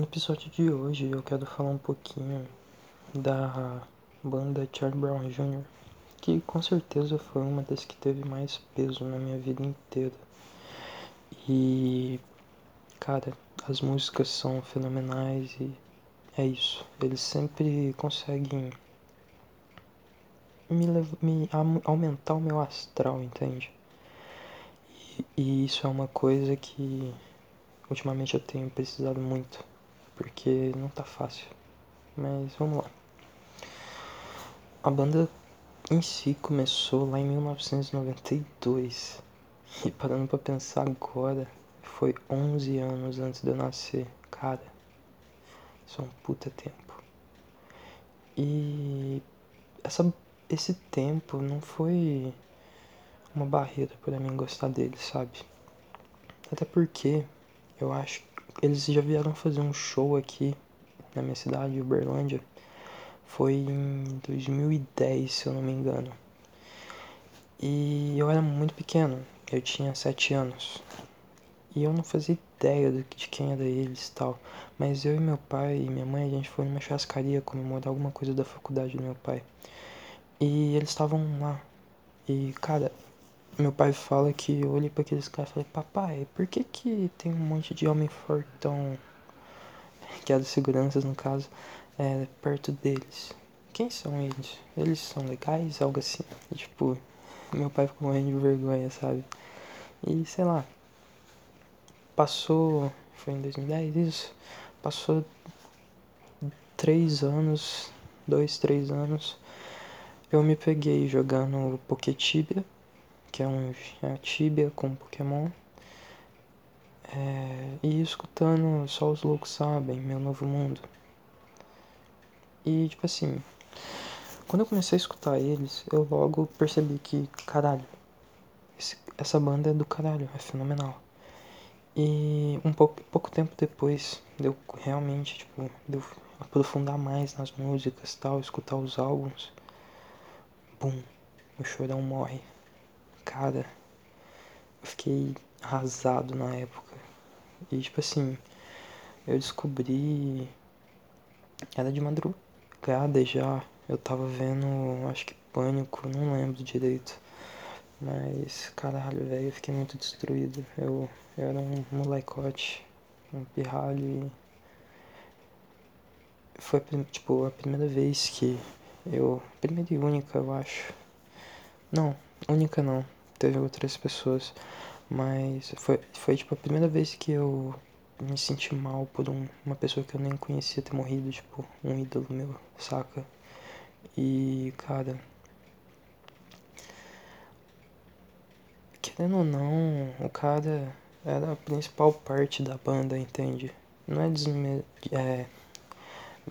No episódio de hoje eu quero falar um pouquinho da banda Charlie Brown Jr., que com certeza foi uma das que teve mais peso na minha vida inteira. E, cara, as músicas são fenomenais e é isso. Eles sempre conseguem me, me aumentar o meu astral, entende? E, e isso é uma coisa que ultimamente eu tenho precisado muito porque não tá fácil. Mas vamos lá. A banda em si começou lá em 1992. E parando pra pensar agora, foi 11 anos antes de eu nascer. Cara, isso é um puta tempo. E essa, esse tempo não foi uma barreira para mim gostar dele, sabe? Até porque eu acho eles já vieram fazer um show aqui na minha cidade, Uberlândia. Foi em 2010, se eu não me engano. E eu era muito pequeno, eu tinha 7 anos. E eu não fazia ideia de quem era eles e tal. Mas eu e meu pai e minha mãe, a gente foi numa churrascaria comemorar alguma coisa da faculdade do meu pai. E eles estavam lá. E, cara, meu pai fala que eu olhei para aqueles caras e falei, papai, por que que tem um monte de homem fortão, que é dos seguranças no caso, é, perto deles? Quem são eles? Eles são legais? Algo assim. E, tipo, meu pai ficou morrendo de vergonha, sabe? E sei lá, passou, foi em 2010 isso, passou três anos, dois, três anos, eu me peguei jogando Poketibia que é um Tibia com Pokémon. É, e escutando Só os Loucos Sabem, Meu Novo Mundo. E tipo assim, quando eu comecei a escutar eles, eu logo percebi que, caralho, esse, essa banda é do caralho, é fenomenal. E um pouco, pouco tempo depois, deu realmente, tipo, deu aprofundar mais nas músicas tal, escutar os álbuns. Bum, o chorão morre. Cara, eu fiquei arrasado na época. E tipo assim, eu descobri. Era de madrugada já. Eu tava vendo, acho que pânico, não lembro direito. Mas, caralho, velho, eu fiquei muito destruído. Eu, eu era um molecote, um pirralho. Foi, tipo, a primeira vez que eu. Primeira e única, eu acho. Não, única não teve outras pessoas, mas foi, foi tipo a primeira vez que eu me senti mal por um, uma pessoa que eu nem conhecia ter morrido, tipo, um ídolo meu, saca? E, cara. Querendo ou não, o cara era a principal parte da banda, entende? Não é, é,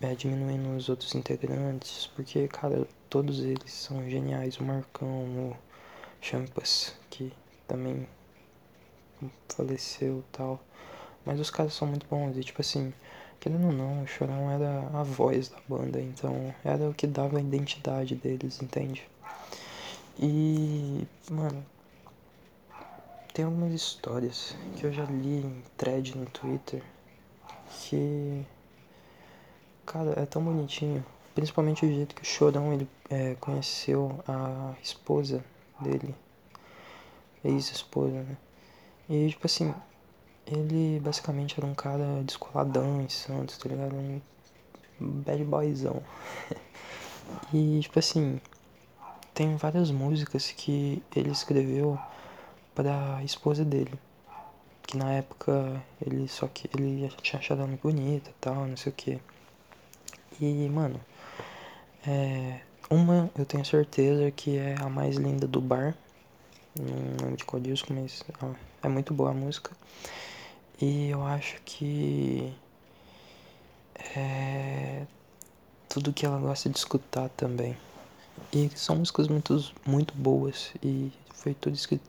é diminuindo os outros integrantes, porque, cara, todos eles são geniais. O Marcão, o Champas, que também faleceu tal. Mas os caras são muito bons e tipo assim, querendo ou não, o Chorão era a voz da banda, então era o que dava a identidade deles, entende? E, mano, tem algumas histórias que eu já li em thread no Twitter que, cara, é tão bonitinho. Principalmente o jeito que o Chorão ele é, conheceu a esposa dele, ex-esposa, né? E tipo assim, ele basicamente era um cara descoladão em Santos, tá ligado? Um bad boyzão. e tipo assim, tem várias músicas que ele escreveu para a esposa dele. Que na época ele só que ele tinha achado ela muito bonita tal, não sei o que. E, mano, é, uma eu tenho certeza que é a mais linda do bar. Não lembro de qual disco, mas é muito boa a música. E eu acho que é tudo que ela gosta de escutar também. E são músicas muito, muito boas. E foi tudo escrito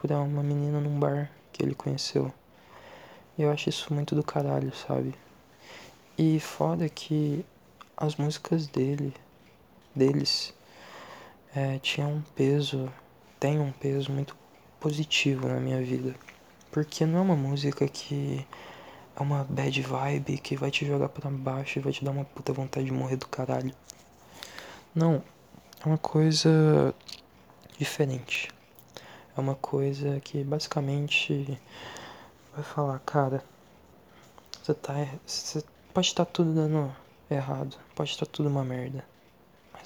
por uma menina num bar que ele conheceu. E eu acho isso muito do caralho, sabe? E foda que as músicas dele deles é, tinha um peso, tem um peso muito positivo na minha vida. Porque não é uma música que é uma bad vibe que vai te jogar para baixo e vai te dar uma puta vontade de morrer do caralho. Não, é uma coisa diferente. É uma coisa que basicamente vai falar, cara, você tá. Você pode estar tá tudo dando errado, pode estar tá tudo uma merda.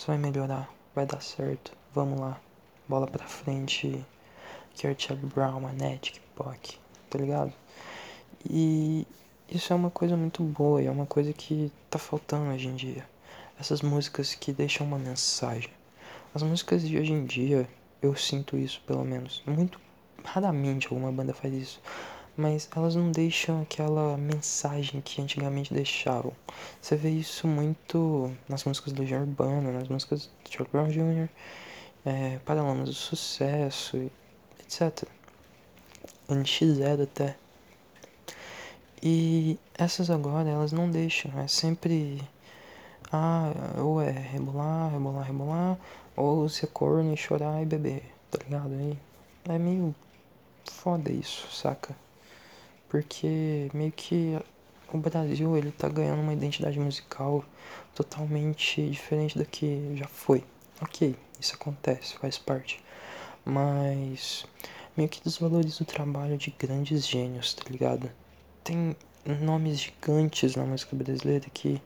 Mas vai melhorar, vai dar certo. Vamos lá. Bola pra frente. Kurt Brown, Manette, Kickpock, tá ligado? E isso é uma coisa muito boa, é uma coisa que tá faltando hoje em dia. Essas músicas que deixam uma mensagem. As músicas de hoje em dia, eu sinto isso pelo menos. Muito raramente alguma banda faz isso. Mas elas não deixam aquela mensagem que antigamente deixavam. Você vê isso muito nas músicas do Legião Urbana, nas músicas do Charlie Brown Jr., é, Paralamas do Sucesso, etc. NX0 até. E essas agora, elas não deixam, é sempre. Ah, ou é rebolar, rebolar, rebolar, ou ser corno e chorar e beber, tá ligado? Aí é meio foda isso, saca? Porque meio que o Brasil ele tá ganhando uma identidade musical totalmente diferente da que já foi. Ok, isso acontece, faz parte. Mas meio que desvaloriza o trabalho de grandes gênios, tá ligado? tem nomes gigantes na música brasileira que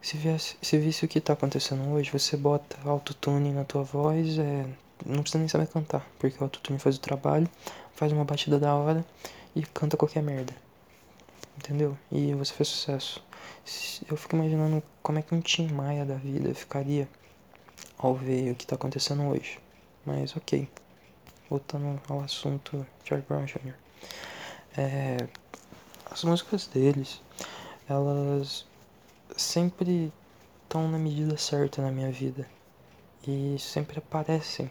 se, viesse, se visse o que tá acontecendo hoje, você bota autotune na tua voz, é, não precisa nem saber cantar, porque o autotune faz o trabalho, faz uma batida da hora e canta qualquer merda. Entendeu? E você fez sucesso. Eu fico imaginando como é que um Tim Maia da vida ficaria ao ver o que tá acontecendo hoje. Mas ok. Voltando ao assunto George Brown Jr. É, as músicas deles, elas sempre estão na medida certa na minha vida e sempre aparecem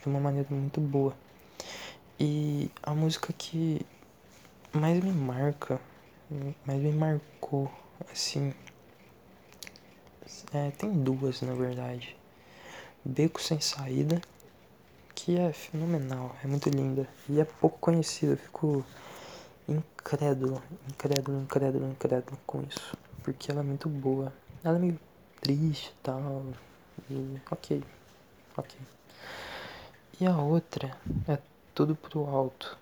de uma maneira muito boa. E a música que mais me marca, mais me marcou, assim, é, tem duas na verdade. Beco Sem Saída, que é fenomenal, é muito linda e é pouco conhecida, eu fico incrédulo, incrédulo, incrédulo, incrédulo com isso. Porque ela é muito boa. Ela é meio triste e tal. Ok. Ok. E a outra é tudo pro alto.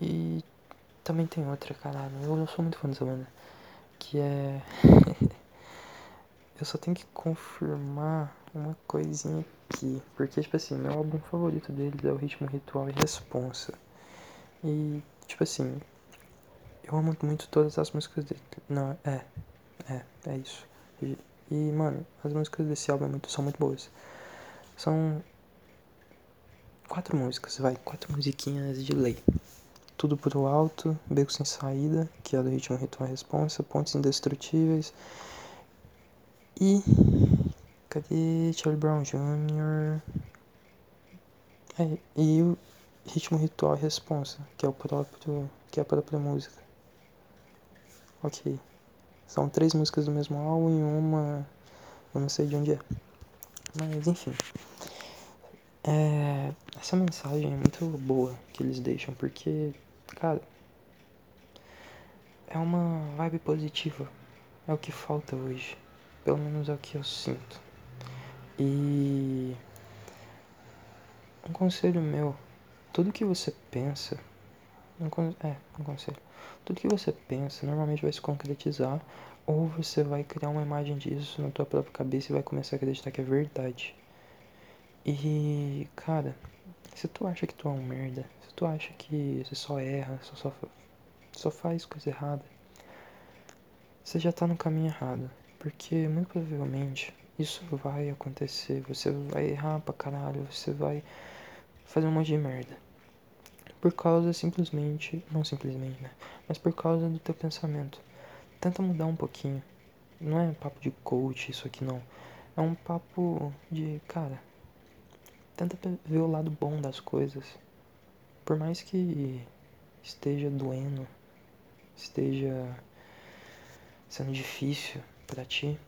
E também tem outra, caralho. Eu não sou muito fã dessa banda. Que é. eu só tenho que confirmar uma coisinha aqui. Porque, tipo assim, meu álbum favorito deles é o Ritmo Ritual e Responsa. E, tipo assim, eu amo muito todas as músicas dele. Não, é, é, é isso. E, e mano, as músicas desse álbum é muito, são muito boas. São quatro músicas, vai, quatro musiquinhas de lei. Tudo pro alto, Beco Sem Saída, que é do ritmo Ritual Responsa, Pontos Indestrutíveis. E. Cadê Charlie Brown Jr.? É, e o ritmo ritual responsa, que é o próprio, que é a própria música. Ok. São três músicas do mesmo álbum e uma eu não sei de onde é. Mas enfim. É, essa mensagem é muito boa que eles deixam, porque, cara, é uma vibe positiva. É o que falta hoje. Pelo menos é o que eu sinto. E um conselho meu tudo que você pensa. é, um conselho. Tudo que você pensa normalmente vai se concretizar ou você vai criar uma imagem disso na tua própria cabeça e vai começar a acreditar que é verdade. E, cara, se tu acha que tu é um merda, se tu acha que você só erra, só, só, só faz coisa errada, você já tá no caminho errado. Porque muito provavelmente isso vai acontecer. Você vai errar pra caralho, você vai fazer um monte de merda. Por causa simplesmente, não simplesmente, né? Mas por causa do teu pensamento. Tenta mudar um pouquinho. Não é papo de coach isso aqui não. É um papo de, cara, tenta ver o lado bom das coisas. Por mais que esteja doendo, esteja sendo difícil para ti,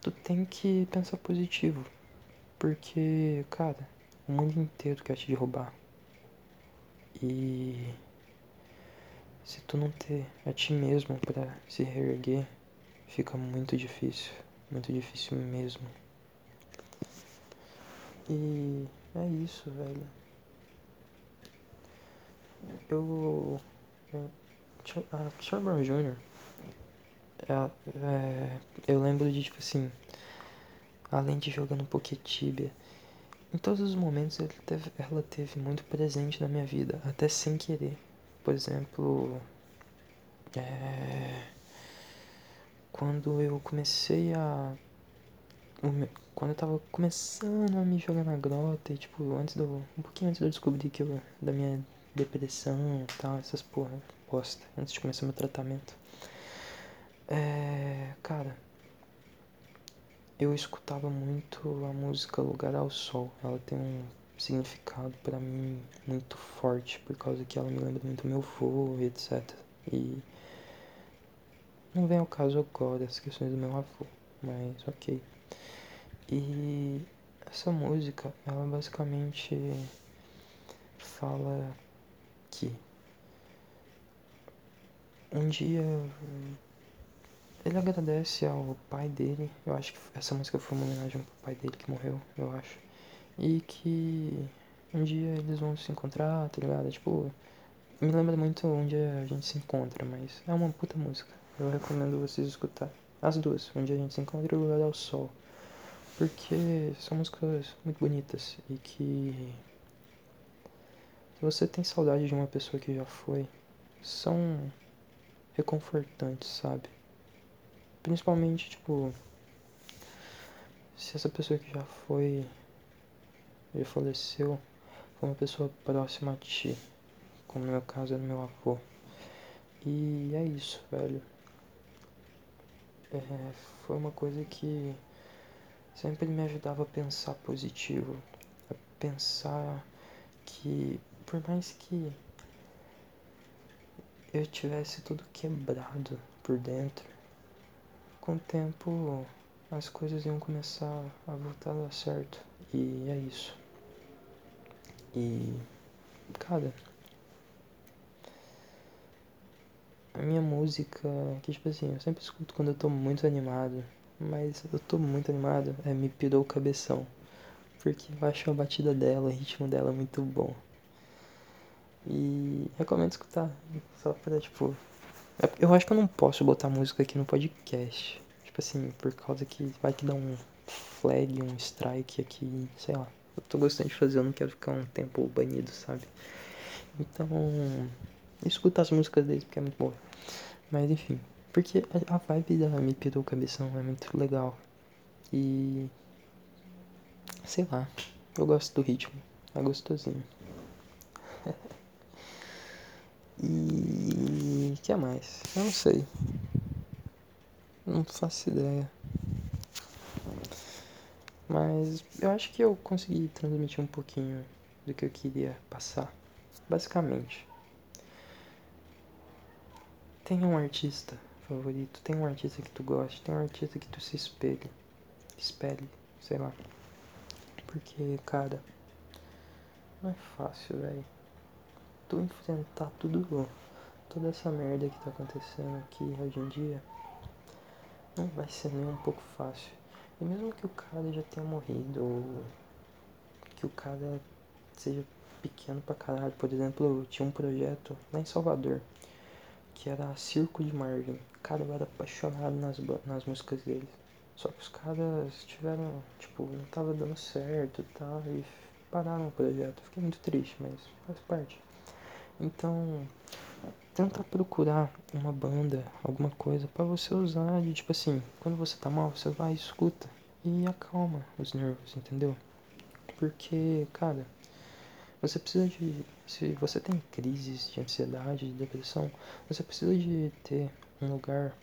tu tem que pensar positivo. Porque, cara, o mundo inteiro quer te derrubar. E se tu não ter a ti mesmo para se reerguer, fica muito difícil, muito difícil mesmo. E é isso, velho. Eu. eu a Charlie Brown Jr. É, é, eu lembro de, tipo assim, além de jogando Poketibia, em todos os momentos teve, ela teve muito presente na minha vida, até sem querer. Por exemplo, é, quando eu comecei a. Quando eu tava começando a me jogar na grota, e tipo, antes do. Um pouquinho antes de eu descobrir que eu. da minha depressão e tal, essas porra bosta, antes de começar meu tratamento. É. Cara. Eu escutava muito a música Lugar ao Sol. Ela tem um significado para mim muito forte, por causa que ela me lembra muito meu avô, etc. E não vem ao caso agora as questões do meu avô, mas ok. E essa música, ela basicamente fala que um dia ele agradece ao pai dele. Eu acho que essa música foi uma homenagem pro pai dele que morreu, eu acho. E que um dia eles vão se encontrar, tá ligado? Tipo, me lembra muito onde a gente se encontra, mas é uma puta música. Eu recomendo vocês escutar. As duas, onde a gente se encontra e o lugar ao sol. Porque são músicas muito bonitas e que se você tem saudade de uma pessoa que já foi, são reconfortantes, sabe? Principalmente, tipo, se essa pessoa que já foi, já faleceu, foi uma pessoa próxima a ti como no meu caso era meu avô. E é isso, velho. É, foi uma coisa que sempre me ajudava a pensar positivo, a pensar que por mais que eu tivesse tudo quebrado por dentro, com o tempo as coisas iam começar a voltar a dar certo. E é isso. E, cara, a minha música, que tipo assim, eu sempre escuto quando eu tô muito animado, mas eu tô muito animado, é Me Pirou o Cabeção, porque eu acho a batida dela, o ritmo dela muito bom. E recomendo escutar, só pra, tipo, é, eu acho que eu não posso botar música aqui no podcast, tipo assim, por causa que vai que dá um flag, um strike aqui, sei lá. Eu tô gostando de fazer, eu não quero ficar um tempo banido, sabe? Então, escuta as músicas deles porque é muito boa. Mas enfim, porque a, vibe da Me Pirou Cabeção é muito legal. E. Sei lá, eu gosto do ritmo, é gostosinho. e. Que mais? Eu não sei. Não faço ideia. Mas eu acho que eu consegui transmitir um pouquinho do que eu queria passar. Basicamente. Tem um artista favorito, tem um artista que tu gosta, tem um artista que tu se espelhe. Espelhe, sei lá. Porque, cara, não é fácil, velho. Tu enfrentar tudo, toda essa merda que tá acontecendo aqui hoje em dia, não vai ser nem um pouco fácil. E mesmo que o cara já tenha morrido, ou que o cara seja pequeno pra caralho, por exemplo, eu tinha um projeto lá em Salvador que era Circo de Marvin. Cara, eu era apaixonado nas, nas músicas dele. Só que os caras tiveram, tipo, não tava dando certo e tal, e pararam o projeto. Fiquei muito triste, mas faz parte. Então, tenta procurar uma banda, alguma coisa para você usar de tipo assim, quando você tá mal, você vai escuta e acalma os nervos, entendeu? Porque, cara, você precisa de. Se você tem crises de ansiedade, de depressão, você precisa de ter um lugar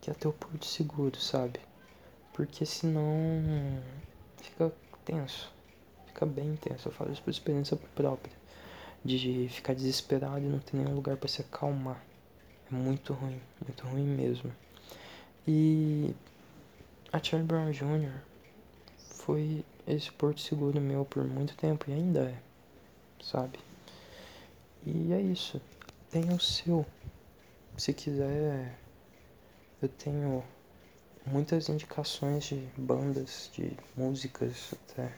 que é teu porto seguro, sabe? Porque senão fica tenso. Fica bem tenso. Eu falo isso por experiência própria. De ficar desesperado e não ter nenhum lugar para se acalmar. É muito ruim, muito ruim mesmo. E a Charlie Brown Jr. foi esse porto seguro meu por muito tempo e ainda é sabe? E é isso. Tenha o seu. se quiser, eu tenho muitas indicações de bandas, de músicas, até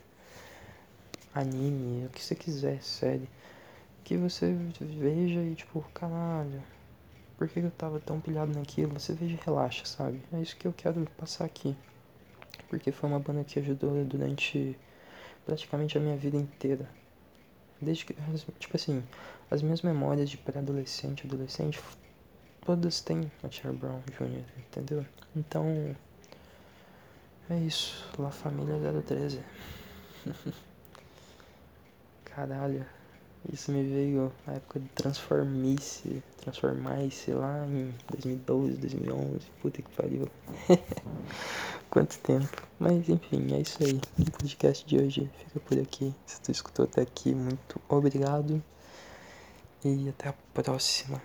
anime, o que você quiser, série, que você veja e tipo, caralho, por que eu tava tão pilhado naquilo? Você veja e relaxa, sabe? É isso que eu quero passar aqui. Porque foi uma banda que ajudou durante praticamente a minha vida inteira. Desde que, tipo assim, as minhas memórias de pré-adolescente, adolescente, todas têm a Cher Brown Jr., entendeu? Então, é isso. La Família 013. Caralho. Isso me veio na época de Transformice, Transformice lá em 2012, 2011. Puta que pariu. Quanto tempo. Mas enfim, é isso aí. O podcast de hoje fica por aqui. Se tu escutou até aqui, muito obrigado. E até a próxima.